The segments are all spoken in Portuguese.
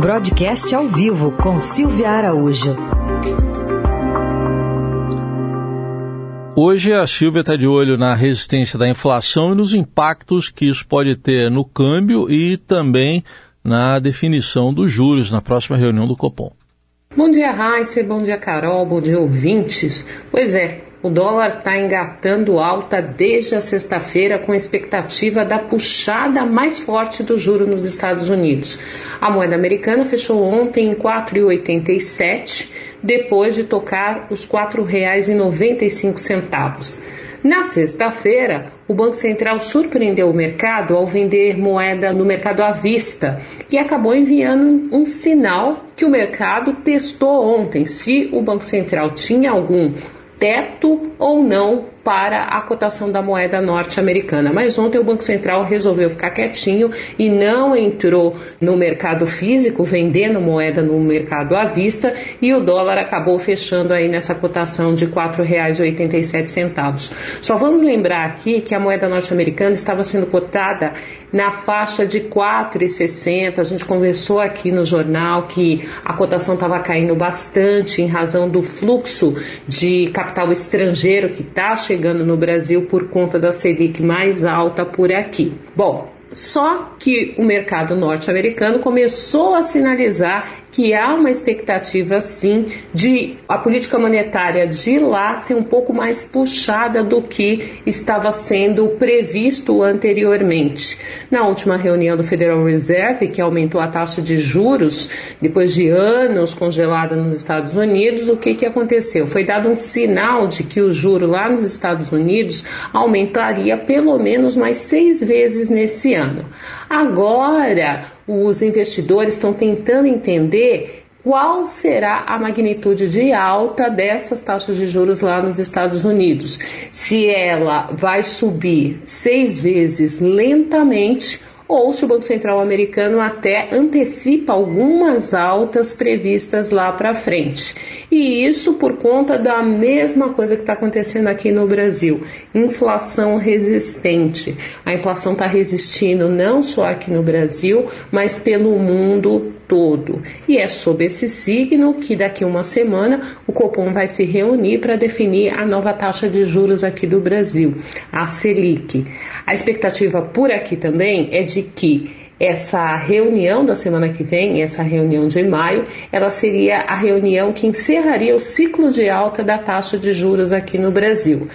Broadcast ao vivo com Silvia Araújo. Hoje a Silvia está de olho na resistência da inflação e nos impactos que isso pode ter no câmbio e também na definição dos juros na próxima reunião do Copom. Bom dia, Raíssa, bom dia, Carol, bom dia, ouvintes. Pois é, o dólar está engatando alta desde a sexta-feira com expectativa da puxada mais forte do juro nos Estados Unidos. A moeda americana fechou ontem em 4,87, depois de tocar os R$ 4,95. Na sexta-feira, o Banco Central surpreendeu o mercado ao vender moeda no mercado à vista e acabou enviando um sinal que o mercado testou ontem se o Banco Central tinha algum teto ou não para a cotação da moeda norte-americana. Mas ontem o Banco Central resolveu ficar quietinho e não entrou no mercado físico, vendendo moeda no mercado à vista, e o dólar acabou fechando aí nessa cotação de R$ 4,87. Só vamos lembrar aqui que a moeda norte-americana estava sendo cotada na faixa de 4,60. A gente conversou aqui no jornal que a cotação estava caindo bastante em razão do fluxo de capital estrangeiro que está chegando chegando no Brasil por conta da Selic mais alta por aqui. Bom, só que o mercado norte-americano começou a sinalizar que há uma expectativa sim de a política monetária de lá ser um pouco mais puxada do que estava sendo previsto anteriormente. Na última reunião do Federal Reserve, que aumentou a taxa de juros depois de anos congelada nos Estados Unidos, o que, que aconteceu? Foi dado um sinal de que o juro lá nos Estados Unidos aumentaria pelo menos mais seis vezes nesse ano. Agora, os investidores estão tentando entender qual será a magnitude de alta dessas taxas de juros lá nos Estados Unidos. Se ela vai subir seis vezes lentamente ou se o Banco Central americano até antecipa algumas altas previstas lá para frente. E isso por conta da mesma coisa que está acontecendo aqui no Brasil: inflação resistente. A inflação está resistindo não só aqui no Brasil, mas pelo mundo todo. E é sob esse signo que daqui uma semana o Copom vai se reunir para definir a nova taxa de juros aqui do Brasil, a Selic. A expectativa por aqui também é de que essa reunião da semana que vem, essa reunião de maio, ela seria a reunião que encerraria o ciclo de alta da taxa de juros aqui no Brasil.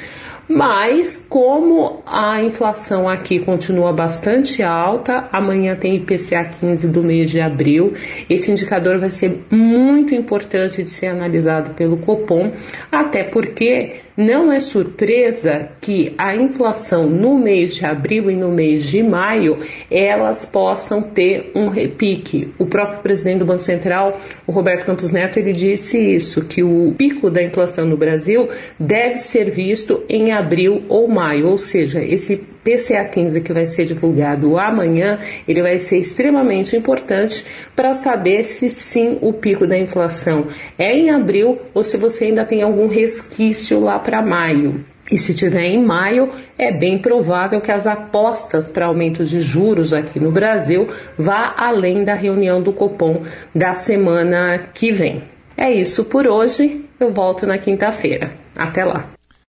Mas, como a inflação aqui continua bastante alta, amanhã tem IPCA 15 do mês de abril. Esse indicador vai ser muito importante de ser analisado pelo Copom, até porque não é surpresa que a inflação no mês de abril e no mês de maio elas possam ter um repique. O próprio presidente do Banco Central, o Roberto Campos Neto, ele disse isso, que o pico da inflação no Brasil deve ser visto em abril ou maio, ou seja, esse PCA 15 que vai ser divulgado amanhã, ele vai ser extremamente importante para saber se sim o pico da inflação é em abril ou se você ainda tem algum resquício lá para maio. E se tiver em maio, é bem provável que as apostas para aumento de juros aqui no Brasil vá além da reunião do Copom da semana que vem. É isso por hoje. Eu volto na quinta-feira. Até lá.